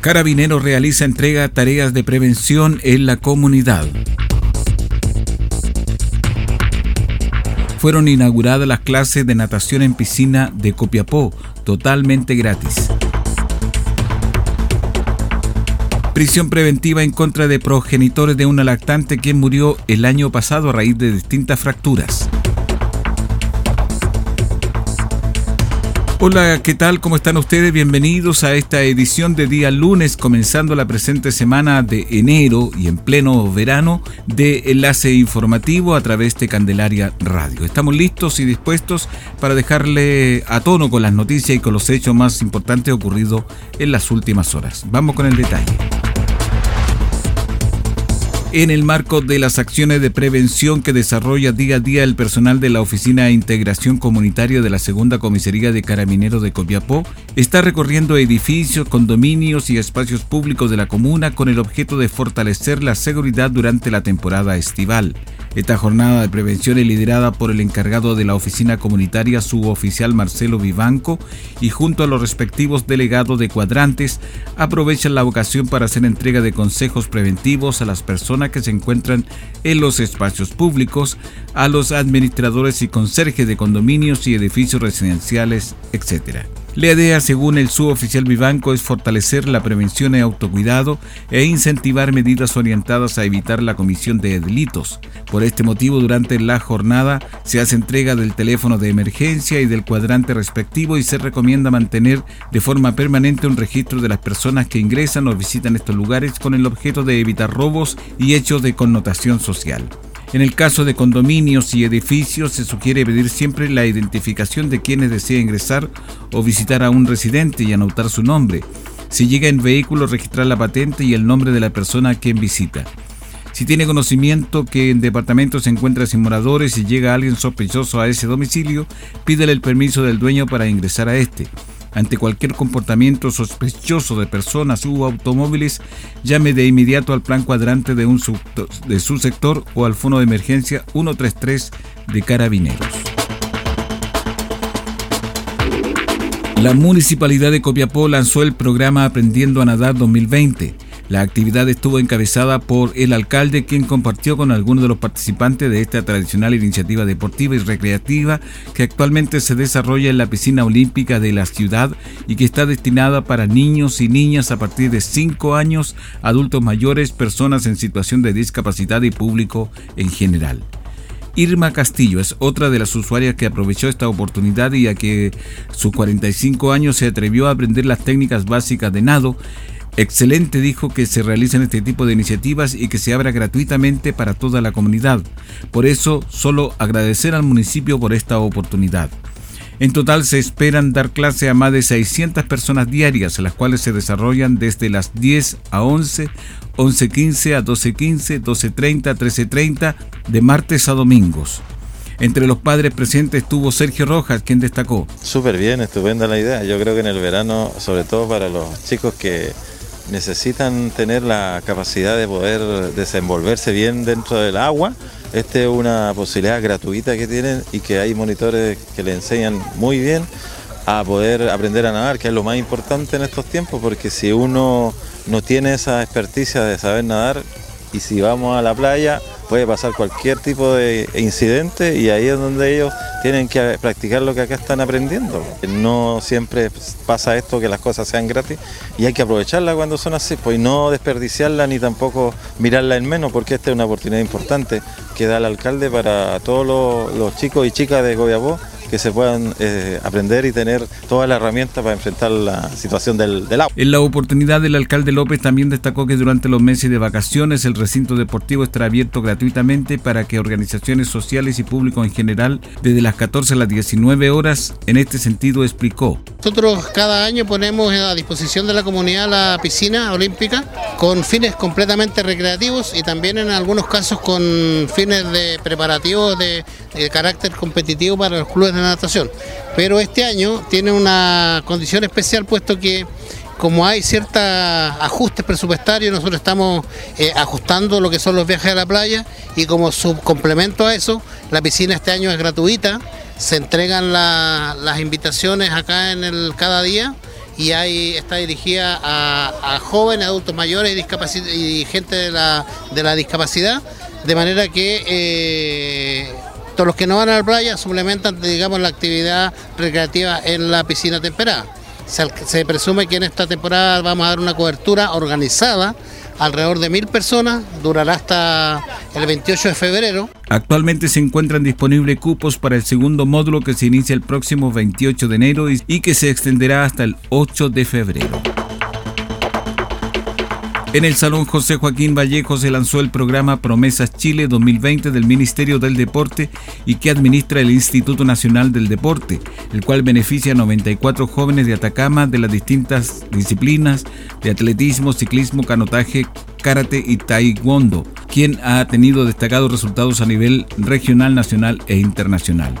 Carabineros realiza entrega tareas de prevención en la comunidad. Fueron inauguradas las clases de natación en piscina de Copiapó, totalmente gratis. Prisión preventiva en contra de progenitores de una lactante quien murió el año pasado a raíz de distintas fracturas. Hola, ¿qué tal? ¿Cómo están ustedes? Bienvenidos a esta edición de día lunes, comenzando la presente semana de enero y en pleno verano de enlace informativo a través de Candelaria Radio. Estamos listos y dispuestos para dejarle a tono con las noticias y con los hechos más importantes ocurridos en las últimas horas. Vamos con el detalle en el marco de las acciones de prevención que desarrolla día a día el personal de la Oficina de Integración Comunitaria de la Segunda Comisaría de Carabineros de Copiapó, está recorriendo edificios, condominios y espacios públicos de la comuna con el objeto de fortalecer la seguridad durante la temporada estival. Esta jornada de prevención es liderada por el encargado de la oficina comunitaria suboficial Marcelo Vivanco y junto a los respectivos delegados de cuadrantes aprovechan la ocasión para hacer entrega de consejos preventivos a las personas que se encuentran en los espacios públicos, a los administradores y conserjes de condominios y edificios residenciales, etc. La idea, según el suboficial Vivanco, es fortalecer la prevención y autocuidado e incentivar medidas orientadas a evitar la comisión de delitos. Por este motivo, durante la jornada se hace entrega del teléfono de emergencia y del cuadrante respectivo y se recomienda mantener de forma permanente un registro de las personas que ingresan o visitan estos lugares con el objeto de evitar robos y hechos de connotación social. En el caso de condominios y edificios se sugiere pedir siempre la identificación de quienes desea ingresar o visitar a un residente y anotar su nombre. Si llega en vehículo, registrar la patente y el nombre de la persona a quien visita. Si tiene conocimiento que en departamento se encuentra sin moradores y llega alguien sospechoso a ese domicilio, pídele el permiso del dueño para ingresar a este. Ante cualquier comportamiento sospechoso de personas u automóviles, llame de inmediato al plan cuadrante de, un de su sector o al fono de emergencia 133 de Carabineros. La Municipalidad de Copiapó lanzó el programa Aprendiendo a Nadar 2020 la actividad estuvo encabezada por el alcalde, quien compartió con algunos de los participantes de esta tradicional iniciativa deportiva y recreativa que actualmente se desarrolla en la piscina olímpica de la ciudad y que está destinada para niños y niñas a partir de 5 años, adultos mayores, personas en situación de discapacidad y público en general. Irma Castillo es otra de las usuarias que aprovechó esta oportunidad y a que sus 45 años se atrevió a aprender las técnicas básicas de nado Excelente dijo que se realicen este tipo de iniciativas y que se abra gratuitamente para toda la comunidad. Por eso, solo agradecer al municipio por esta oportunidad. En total se esperan dar clase a más de 600 personas diarias, las cuales se desarrollan desde las 10 a 11, 11.15 a 12.15, 12.30, 13.30, de martes a domingos. Entre los padres presentes estuvo Sergio Rojas, quien destacó. Súper bien, estupenda la idea. Yo creo que en el verano, sobre todo para los chicos que necesitan tener la capacidad de poder desenvolverse bien dentro del agua. Esta es una posibilidad gratuita que tienen y que hay monitores que le enseñan muy bien a poder aprender a nadar, que es lo más importante en estos tiempos, porque si uno no tiene esa experticia de saber nadar y si vamos a la playa puede pasar cualquier tipo de incidente y ahí es donde ellos tienen que practicar lo que acá están aprendiendo. No siempre pasa esto que las cosas sean gratis y hay que aprovecharla cuando son así, pues no desperdiciarla ni tampoco mirarla en menos, porque esta es una oportunidad importante que da el alcalde para todos los, chicos y chicas de Gobiabó que se puedan eh, aprender y tener toda la herramienta para enfrentar la situación del, del, agua. En la oportunidad, el alcalde López también destacó que durante los meses de vacaciones el recinto deportivo estará abierto gratuitamente para que organizaciones sociales y público en general, desde las 14 a las 19 horas, en este sentido explicó. Nosotros cada año ponemos a disposición de la comunidad la piscina olímpica con fines completamente recreativos y también en algunos casos con fines de preparativos de, de carácter competitivo para los clubes de natación. Pero este año tiene una condición especial puesto que como hay ciertos ajustes presupuestarios, nosotros estamos eh, ajustando lo que son los viajes a la playa y como subcomplemento a eso, la piscina este año es gratuita, se entregan la, las invitaciones acá en el cada día y ahí está dirigida a, a jóvenes, adultos mayores y, y gente de la, de la, discapacidad, de manera que eh, los que no van a la playa suplementan, digamos, la actividad recreativa en la piscina temperada. Se, se, presume que en esta temporada vamos a dar una cobertura organizada, alrededor de mil personas, durará hasta el 28 de febrero. Actualmente se encuentran disponibles cupos para el segundo módulo que se inicia el próximo 28 de enero y que se extenderá hasta el 8 de febrero. En el Salón José Joaquín Vallejo se lanzó el programa Promesas Chile 2020 del Ministerio del Deporte y que administra el Instituto Nacional del Deporte, el cual beneficia a 94 jóvenes de Atacama de las distintas disciplinas de atletismo, ciclismo, canotaje, karate y taekwondo, quien ha tenido destacados resultados a nivel regional, nacional e internacional.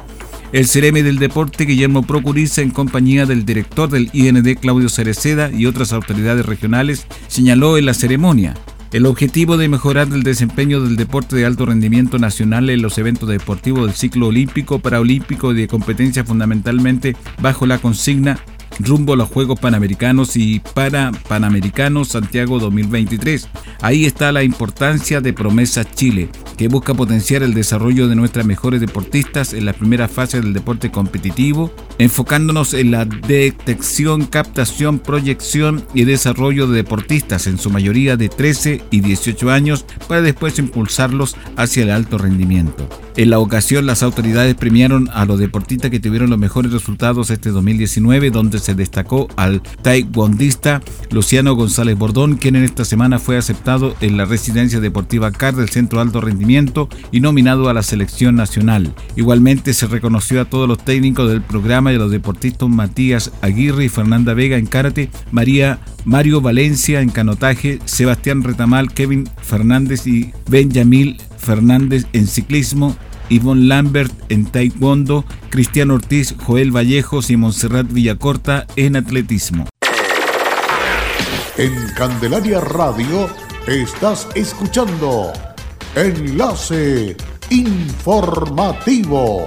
El Cereme del Deporte, Guillermo Procuriza, en compañía del director del IND, Claudio Cereceda, y otras autoridades regionales, señaló en la ceremonia el objetivo de mejorar el desempeño del deporte de alto rendimiento nacional en los eventos deportivos del ciclo olímpico, paraolímpico y de competencia fundamentalmente bajo la consigna rumbo a los Juegos Panamericanos y para Panamericanos Santiago 2023. Ahí está la importancia de Promesa Chile, que busca potenciar el desarrollo de nuestras mejores deportistas en la primera fase del deporte competitivo, enfocándonos en la detección, captación, proyección y desarrollo de deportistas, en su mayoría de 13 y 18 años, para después impulsarlos hacia el alto rendimiento. En la ocasión, las autoridades premiaron a los deportistas que tuvieron los mejores resultados este 2019, donde se destacó al taekwondista Luciano González Bordón, quien en esta semana fue aceptado en la residencia deportiva CAR del Centro Alto Rendimiento y nominado a la selección nacional. Igualmente se reconoció a todos los técnicos del programa y a los deportistas Matías Aguirre y Fernanda Vega en karate, María Mario Valencia en canotaje, Sebastián Retamal, Kevin Fernández y Benjamín Fernández en ciclismo, Yvonne Lambert en taekwondo, Cristian Ortiz, Joel Vallejos y Montserrat Villacorta en atletismo. En Candelaria Radio estás escuchando Enlace Informativo.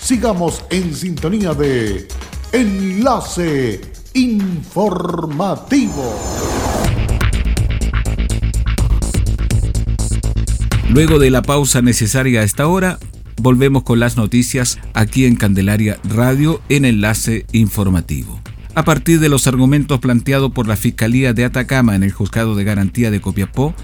Sigamos en sintonía de Enlace Informativo. Luego de la pausa necesaria a esta hora, volvemos con las noticias aquí en Candelaria Radio en Enlace Informativo. A partir de los argumentos planteados por la Fiscalía de Atacama en el Juzgado de Garantía de Copiapó,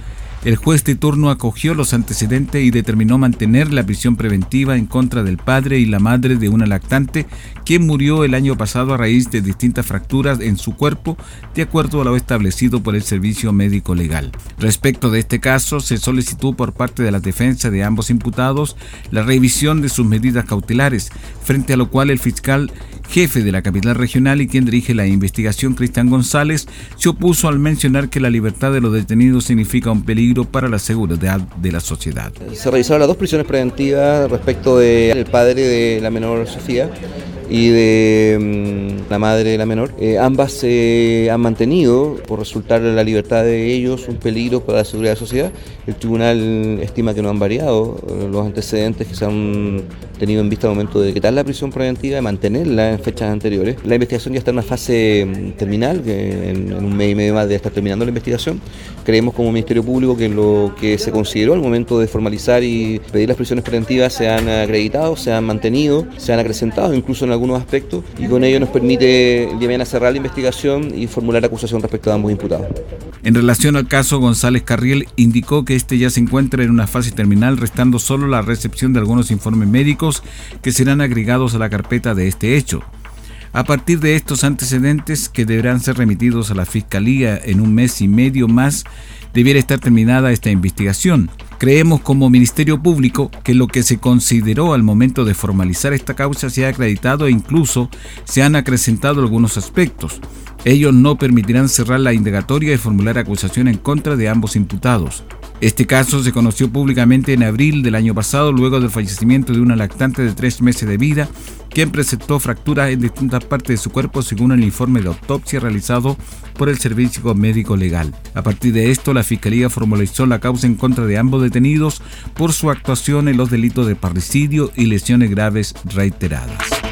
El juez de turno acogió los antecedentes y determinó mantener la prisión preventiva en contra del padre y la madre de una lactante, quien murió el año pasado a raíz de distintas fracturas en su cuerpo, de acuerdo a lo establecido por el Servicio Médico Legal. Respecto de este caso, se solicitó por parte de la defensa de ambos imputados la revisión de sus medidas cautelares, frente a lo cual el fiscal jefe de la capital regional y quien dirige la investigación, Cristian González, se opuso al mencionar que la libertad de los detenidos significa un peligro para la seguridad de la sociedad. Se realizaron las dos prisiones preventivas respecto del padre de la menor Sofía y de mm, la madre de la menor. Eh, ambas se han mantenido, por resultar la libertad de ellos, un peligro para la seguridad de la sociedad. El tribunal estima que no han variado eh, los antecedentes que se han tenido en vista al momento de quitar la prisión preventiva y mantenerla en fechas anteriores. La investigación ya está en una fase mm, terminal, en, un mes y medio más de estar terminando la investigación. Creemos como Ministerio Público que lo que se consideró al momento de formalizar y pedir las prisiones preventivas se han acreditado, se han mantenido, se han acrecentado incluso en algunos aspectos y con ello nos permite el día cerrar la investigación y formular acusación respecto a ambos imputados. En relación al caso, González Carriel indicó que este ya se encuentra en una fase terminal, restando solo la recepción de algunos informes médicos que serán agregados a la carpeta de este hecho. A partir de estos antecedentes, que deberán ser remitidos a la Fiscalía en un mes y medio más, debiera estar terminada esta investigación. Creemos como Ministerio Público que lo que se consideró al momento de formalizar esta causa se ha acreditado e incluso se han acrecentado algunos aspectos. Ellos no permitirán cerrar la indagatoria y formular acusación en contra de ambos imputados. Este caso se conoció públicamente en abril del año pasado luego del fallecimiento de una lactante de tres meses de vida quien presentó fracturas en distintas partes de su cuerpo según el informe de autopsia realizado por el Servicio Médico Legal. A partir de esto, la Fiscalía formalizó la causa en contra de ambos detenidos por su actuación en los delitos de parricidio y lesiones graves reiteradas.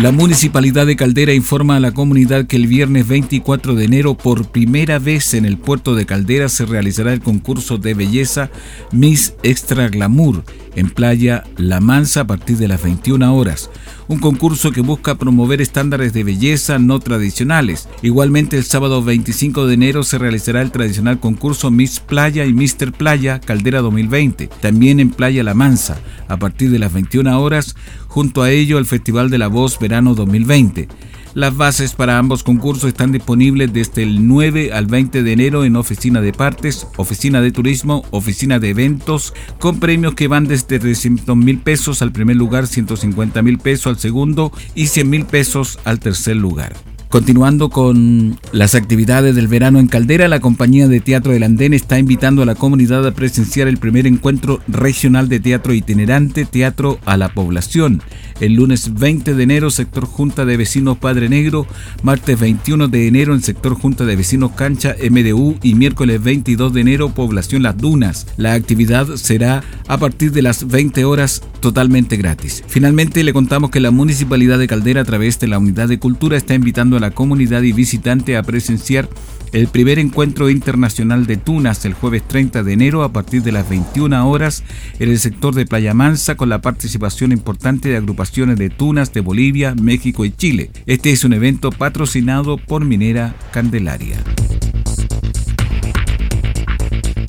La Municipalidad de Caldera informa a la comunidad que el viernes 24 de enero, por primera vez en el puerto de Caldera, se realizará el concurso de belleza Miss Extra Glamour en Playa La Mansa a partir de las 21 horas un concurso que busca promover estándares de belleza no tradicionales. Igualmente el sábado 25 de enero se realizará el tradicional concurso Miss Playa y Mister Playa Caldera 2020, también en Playa La Mansa, a partir de las 21 horas, junto a ello el Festival de la Voz Verano 2020. Las bases para ambos concursos están disponibles desde el 9 al 20 de enero en Oficina de Partes, Oficina de Turismo, Oficina de Eventos, con premios que van desde 300 mil pesos al primer lugar, 150 mil pesos al segundo y 100 mil pesos al tercer lugar. Continuando con las actividades del verano en Caldera, la compañía de teatro del Andén está invitando a la comunidad a presenciar el primer encuentro regional de teatro itinerante Teatro a la Población. El lunes 20 de enero, sector Junta de Vecinos Padre Negro, martes 21 de enero en sector Junta de Vecinos Cancha MDU y miércoles 22 de enero Población Las Dunas. La actividad será a partir de las 20 horas totalmente gratis. Finalmente le contamos que la Municipalidad de Caldera a través de la Unidad de Cultura está invitando a la comunidad y visitante a presenciar el primer encuentro internacional de tunas el jueves 30 de enero a partir de las 21 horas en el sector de Playa Mansa con la participación importante de agrupaciones de tunas de Bolivia, México y Chile. Este es un evento patrocinado por Minera Candelaria.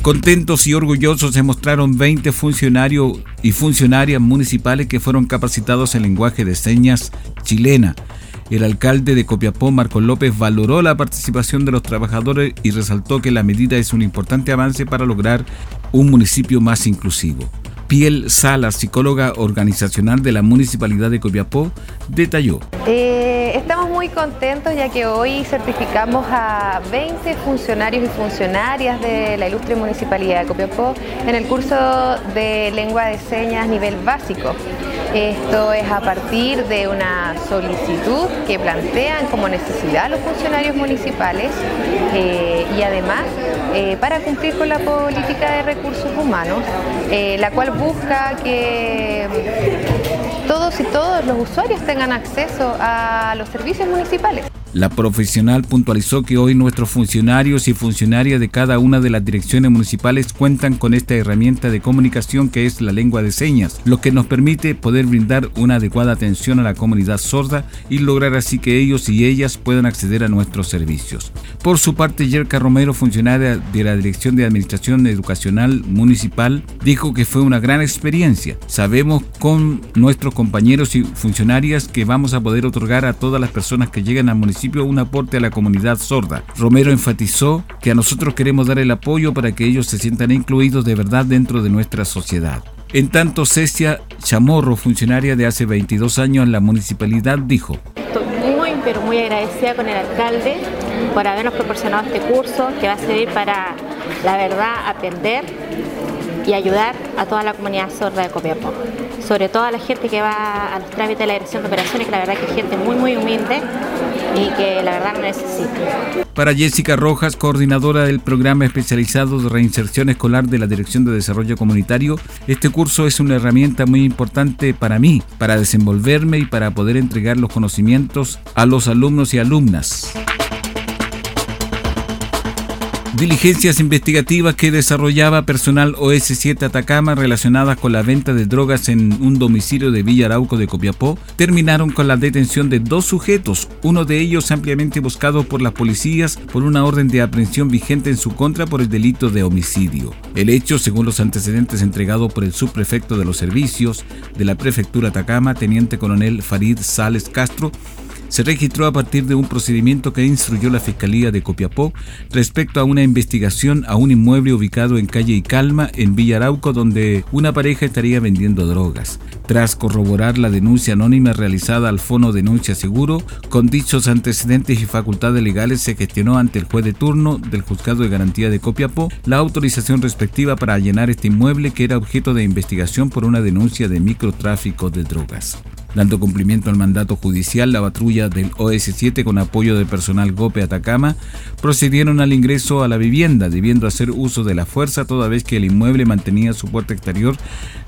Contentos y orgullosos se mostraron 20 funcionarios y funcionarias municipales que fueron capacitados en lenguaje de señas chilena. El alcalde de Copiapó, Marco López, valoró la participación de los trabajadores y resaltó que la medida es un importante avance para lograr un municipio más inclusivo. Piel Sala, psicóloga organizacional de la Municipalidad de Copiapó, detalló. Eh, estamos muy contentos ya que hoy certificamos a 20 funcionarios y funcionarias de la ilustre Municipalidad de Copiapó en el curso de lengua de señas nivel básico. Esto es a partir de una solicitud que plantean como necesidad los funcionarios municipales eh, y además eh, para cumplir con la política de recursos humanos, eh, la cual busca que todos y todos los usuarios tengan acceso a los servicios municipales. La profesional puntualizó que hoy nuestros funcionarios y funcionarias de cada una de las direcciones municipales cuentan con esta herramienta de comunicación que es la lengua de señas, lo que nos permite poder brindar una adecuada atención a la comunidad sorda y lograr así que ellos y ellas puedan acceder a nuestros servicios. Por su parte, Yerka Romero, funcionaria de la Dirección de Administración Educacional Municipal, dijo que fue una gran experiencia. Sabemos con nuestros compañeros y funcionarias que vamos a poder otorgar a todas las personas que llegan al municipio un aporte a la comunidad sorda. Romero enfatizó que a nosotros queremos dar el apoyo para que ellos se sientan incluidos de verdad dentro de nuestra sociedad. En tanto, Cecia Chamorro, funcionaria de hace 22 años en la municipalidad, dijo. Estoy muy, pero muy agradecida con el alcalde por habernos proporcionado este curso que va a servir para, la verdad, aprender y ayudar a toda la comunidad sorda de Copiapó. Sobre todo a la gente que va a los trámites de la dirección de operaciones, que la verdad que es gente muy, muy humilde y que la verdad no necesita. Para Jessica Rojas, coordinadora del programa especializado de reinserción escolar de la Dirección de Desarrollo Comunitario, este curso es una herramienta muy importante para mí, para desenvolverme y para poder entregar los conocimientos a los alumnos y alumnas. Diligencias investigativas que desarrollaba personal OS7 Atacama relacionadas con la venta de drogas en un domicilio de Villa Arauco de Copiapó terminaron con la detención de dos sujetos, uno de ellos ampliamente buscado por las policías por una orden de aprehensión vigente en su contra por el delito de homicidio. El hecho, según los antecedentes entregados por el subprefecto de los servicios de la prefectura Atacama, teniente coronel Farid Sales Castro, se registró a partir de un procedimiento que instruyó la Fiscalía de Copiapó respecto a una investigación a un inmueble ubicado en calle y Calma, en Villa Arauco, donde una pareja estaría vendiendo drogas. Tras corroborar la denuncia anónima realizada al Fono Denuncia Seguro, con dichos antecedentes y facultades legales se gestionó ante el juez de turno del Juzgado de Garantía de Copiapó la autorización respectiva para allanar este inmueble que era objeto de investigación por una denuncia de microtráfico de drogas. Dando cumplimiento al mandato judicial, la patrulla del OS7 con apoyo del personal GOPE Atacama procedieron al ingreso a la vivienda, debiendo hacer uso de la fuerza toda vez que el inmueble mantenía su puerta exterior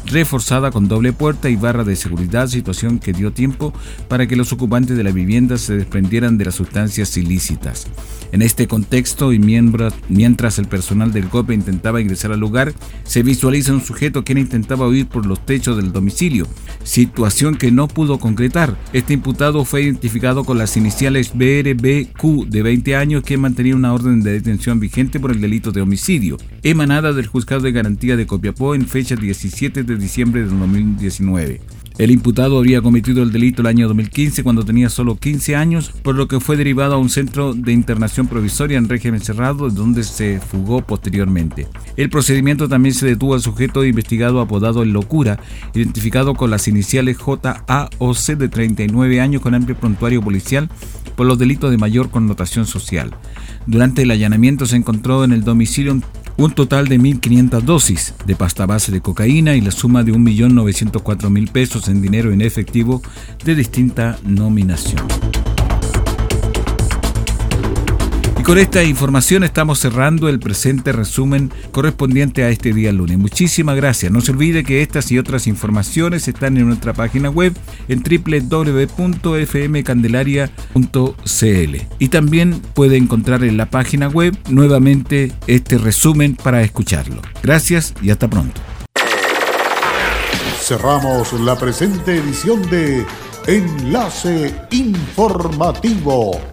reforzada con doble puerta y barra de seguridad, situación que dio tiempo para que los ocupantes de la vivienda se desprendieran de las sustancias ilícitas. En este contexto y mientras el personal del GOPE intentaba ingresar al lugar, se visualiza un sujeto que intentaba huir por los techos del domicilio, situación que no pudo concretar. Este imputado fue identificado con las iniciales BRBQ de 20 años que mantenía una orden de detención vigente por el delito de homicidio, emanada del Juzgado de Garantía de Copiapó en fecha 17 de diciembre de 2019. El imputado había cometido el delito el año 2015 cuando tenía solo 15 años, por lo que fue derivado a un centro de internación provisoria en régimen cerrado, donde se fugó posteriormente. El procedimiento también se detuvo al sujeto investigado apodado El Locura, identificado con las iniciales JAOC de 39 años con amplio prontuario policial por los delitos de mayor connotación social. Durante el allanamiento se encontró en el domicilio un total de 1.500 dosis de pasta base de cocaína y la suma de 1.904.000 pesos en dinero en efectivo de distinta nominación. Y con esta información estamos cerrando el presente resumen correspondiente a este día lunes. Muchísimas gracias. No se olvide que estas y otras informaciones están en nuestra página web en www.fmcandelaria.cl. Y también puede encontrar en la página web nuevamente este resumen para escucharlo. Gracias y hasta pronto. Cerramos la presente edición de Enlace Informativo